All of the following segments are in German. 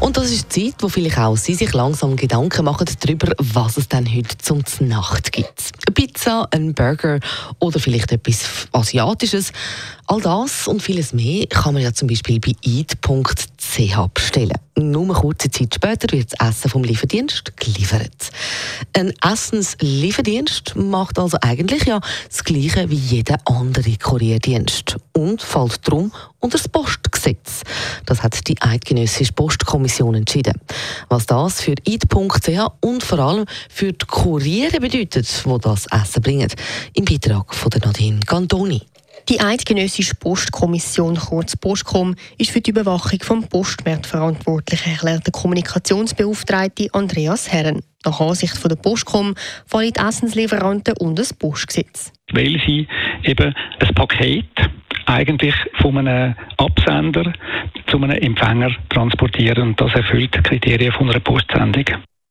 Und das ist die Zeit, wo vielleicht auch Sie sich langsam Gedanken machen darüber, was es denn heute zum Nacht gibt. Eine Pizza, ein Burger oder vielleicht etwas Asiatisches. All das und vieles mehr kann man ja zum Beispiel bei eat.ch bestellen. Nur kurze Zeit später wird das Essen vom Lieferdienst geliefert. Ein Essenslieferdienst macht also eigentlich ja das Gleiche wie jeder andere Kurierdienst und fällt darum unter das Postgesetz. Das hat die Eidgenössische Postkommission entschieden. Was das für eid.ch und vor allem für die Kuriere bedeutet, wo das Essen bringen, im Beitrag von der Nadine Cantoni. Die Eidgenössische Postkommission, kurz Postkom, ist für die Überwachung vom Postmarkt verantwortlich, erklärt der Kommunikationsbeauftragte Andreas Herren. Nach Ansicht von der Postkom fallen die Essenslieferanten unter das Postgesetz. Weil sie eben ein Paket eigentlich von einem Absender zu einem Empfänger transportieren und das erfüllt die Kriterien von einer Postsendung.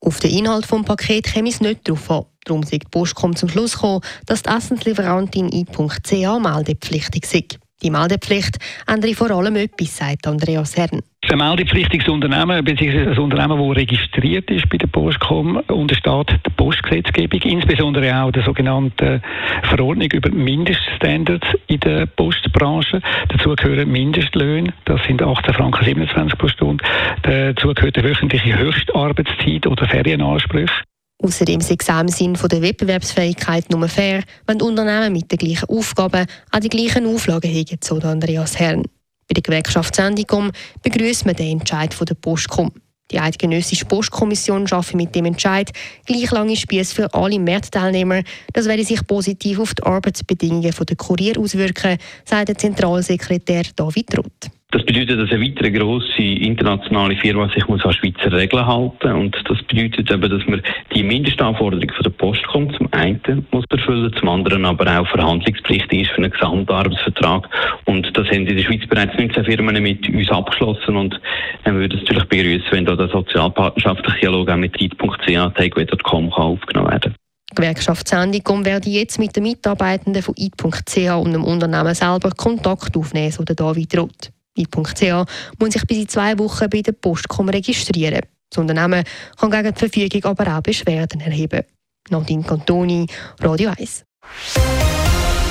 Auf den Inhalt des Pakets käme es nicht darauf an. Darum ist die Postcom zum Schluss gekommen, dass die Essenslieferantin i.ca meldepflichtig sei. Die Meldepflicht ändere vor allem etwas, sagt Andreas Herrn. Ein meldepflichtiges Unternehmen bzw. ein Unternehmen, das registriert ist bei der Postcom, untersteht der Postgesetzgebung, insbesondere auch der sogenannten Verordnung über Mindeststandards in der Postbranche. Dazu gehören Mindestlöhne, das sind 18 Franken 27 pro Stunde. Dazu gehört eine wöchentliche Höchstarbeitszeit oder Ferienansprüche. Außerdem sei es im Sinn der Wettbewerbsfähigkeit nur fair, wenn die Unternehmen mit den gleichen Aufgaben auch die gleichen Auflagen haben, so Andreas Herrn. Bei der Gewerkschaft Sendicom begrüßt man den Entscheid von der Postcom. Die Eidgenössische Postkommission schafft mit dem Entscheid gleich lange Spieße für alle Marktteilnehmer. Das werde sich positiv auf die Arbeitsbedingungen der Kurier auswirken, sagt der Zentralsekretär David Roth. Das bedeutet, dass eine weitere grosse internationale Firma sich muss an Schweizer Regeln halten und das bedeutet eben, dass man die Mindestanforderungen von der Post kommt, zum einen muss erfüllen, zum anderen aber auch verhandlungspflichtig ist für einen Gesamtarbeitsvertrag. Und das haben in der Schweiz bereits 19 Firmen mit uns abgeschlossen. Und dann würde es natürlich begrüßen, wenn da der sozialpartnerschaftliche Dialog auch mit IT.ch, takeaway.com aufgenommen werden Gewerkschaft Sendicom werde jetzt mit den Mitarbeitenden von IT.ch und dem Unternehmen selber Kontakt aufnehmen, so der David Roth. I.ch muss sich bis in zwei Wochen bei der Postcom registrieren. Das Unternehmen kann gegen die Verfügung aber auch Beschwerden erheben. Nadine Cantoni, Radio 1.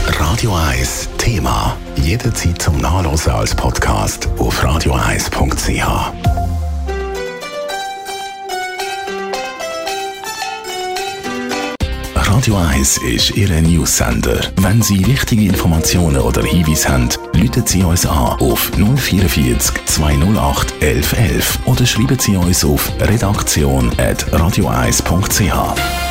Radio 1 Thema. Jederzeit zum Nachlesen als Podcast auf radio1.ch. Radio 1 ist Ihre Newsender. Wenn Sie wichtige Informationen oder Hinweise haben, rufen Sie uns an auf 044 208 1111 oder schreiben Sie uns auf redaktion.radio1.ch.